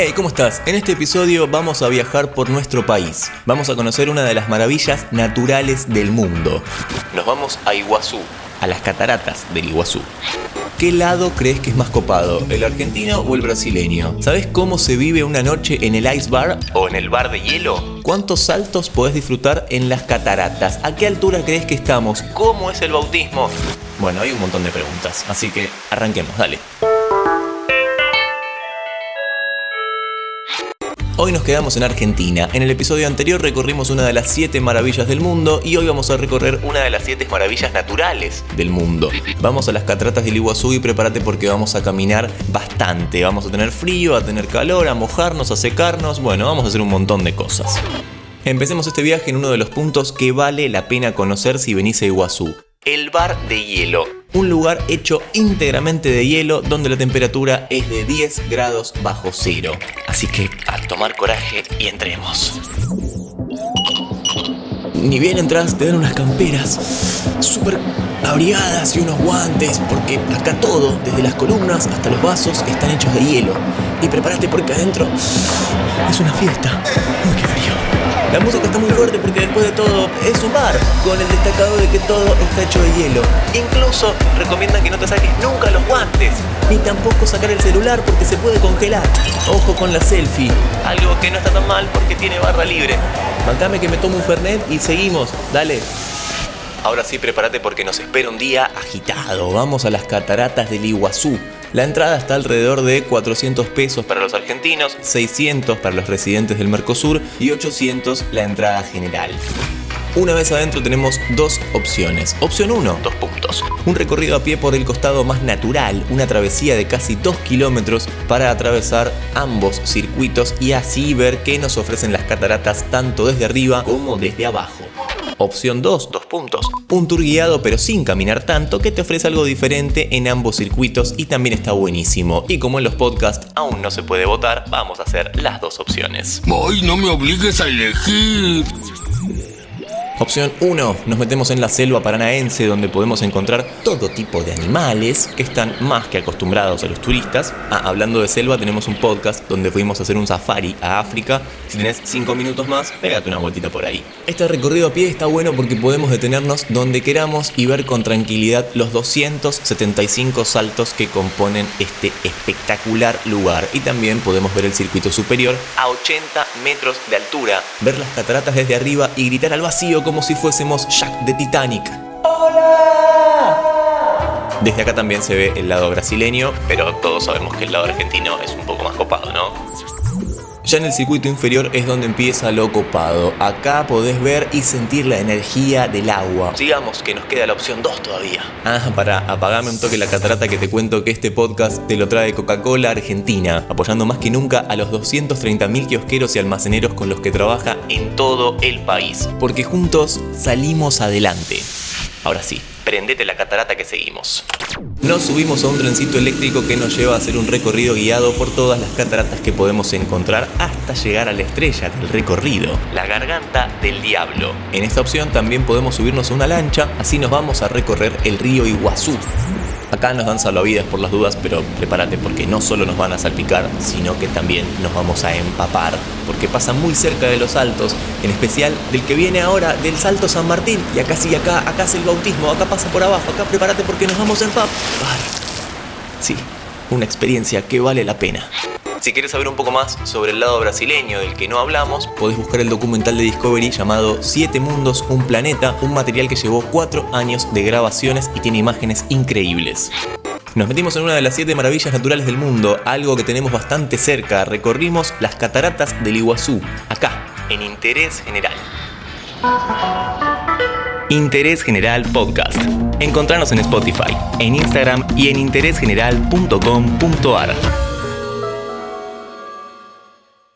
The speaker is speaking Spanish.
Hey, ¿cómo estás? En este episodio vamos a viajar por nuestro país. Vamos a conocer una de las maravillas naturales del mundo. Nos vamos a Iguazú, a las cataratas del Iguazú. ¿Qué lado crees que es más copado, el argentino o el brasileño? ¿Sabes cómo se vive una noche en el ice bar o en el bar de hielo? ¿Cuántos saltos podés disfrutar en las cataratas? ¿A qué altura crees que estamos? ¿Cómo es el bautismo? Bueno, hay un montón de preguntas, así que arranquemos, dale. Hoy nos quedamos en Argentina. En el episodio anterior recorrimos una de las siete maravillas del mundo y hoy vamos a recorrer una de las siete maravillas naturales del mundo. Vamos a las cataratas del Iguazú y prepárate porque vamos a caminar bastante. Vamos a tener frío, a tener calor, a mojarnos, a secarnos. Bueno, vamos a hacer un montón de cosas. Empecemos este viaje en uno de los puntos que vale la pena conocer si venís a Iguazú. El bar de hielo un lugar hecho íntegramente de hielo donde la temperatura es de 10 grados bajo cero. Así que a tomar coraje y entremos. Ni bien entras, te dan unas camperas súper abrigadas y unos guantes, porque acá todo, desde las columnas hasta los vasos, están hechos de hielo. Y prepárate porque adentro es una fiesta. Uy, qué frío. La música está muy fuerte porque después de todo es un bar, con el destacado de que todo está hecho de hielo. Incluso recomiendan que no te saques nunca los guantes, ni tampoco sacar el celular porque se puede congelar. Ojo con la selfie, algo que no está tan mal porque tiene barra libre. Mantame que me tomo un Fernet y seguimos, dale. Ahora sí, prepárate porque nos espera un día agitado. Vamos a las cataratas del Iguazú la entrada está alrededor de 400 pesos para los argentinos, 600 para los residentes del Mercosur y 800 la entrada general. Una vez adentro tenemos dos opciones. Opción 1, dos puntos. Un recorrido a pie por el costado más natural, una travesía de casi 2 kilómetros para atravesar ambos circuitos y así ver qué nos ofrecen las cataratas tanto desde arriba como desde abajo. Opción 2, dos puntos. Un tour guiado pero sin caminar tanto que te ofrece algo diferente en ambos circuitos y también está buenísimo. Y como en los podcasts aún no se puede votar, vamos a hacer las dos opciones. ¡Ay, no me obligues a elegir! Opción 1. Nos metemos en la selva paranaense donde podemos encontrar todo tipo de animales que están más que acostumbrados a los turistas. Ah, hablando de selva, tenemos un podcast donde fuimos a hacer un safari a África. Si tenés 5 minutos más, pégate una vueltita por ahí. Este recorrido a pie está bueno porque podemos detenernos donde queramos y ver con tranquilidad los 275 saltos que componen este espectacular lugar. Y también podemos ver el circuito superior a 80 metros de altura, ver las cataratas desde arriba y gritar al vacío como si fuésemos Jack de Titanic. ¡Hola! Desde acá también se ve el lado brasileño, pero todos sabemos que el lado argentino es un poco más copado, ¿no? Ya en el circuito inferior es donde empieza lo copado. Acá podés ver y sentir la energía del agua. Digamos que nos queda la opción 2 todavía. Ah, para apagarme un toque la catarata que te cuento que este podcast te lo trae Coca-Cola Argentina, apoyando más que nunca a los 230.000 kiosqueros y almaceneros con los que trabaja en todo el país. Porque juntos salimos adelante. Ahora sí, prendete la catarata que seguimos. Nos subimos a un trencito eléctrico que nos lleva a hacer un recorrido guiado por todas las cataratas que podemos encontrar hasta llegar a la estrella del recorrido, la garganta del diablo. En esta opción también podemos subirnos a una lancha, así nos vamos a recorrer el río Iguazú. Acá nos dan salvavidas por las dudas, pero prepárate porque no solo nos van a salpicar, sino que también nos vamos a empapar, porque pasa muy cerca de los saltos, en especial del que viene ahora del Salto San Martín. Y acá sí, acá, acá es el bautismo, acá pasa por abajo, acá prepárate porque nos vamos a empapar. Sí, una experiencia que vale la pena. Si quieres saber un poco más sobre el lado brasileño del que no hablamos, podés buscar el documental de Discovery llamado Siete Mundos, un Planeta, un material que llevó cuatro años de grabaciones y tiene imágenes increíbles. Nos metimos en una de las siete maravillas naturales del mundo, algo que tenemos bastante cerca. Recorrimos las cataratas del Iguazú, acá, en Interés General. Interés General Podcast. Encontrarnos en Spotify, en Instagram y en interésgeneral.com.ar.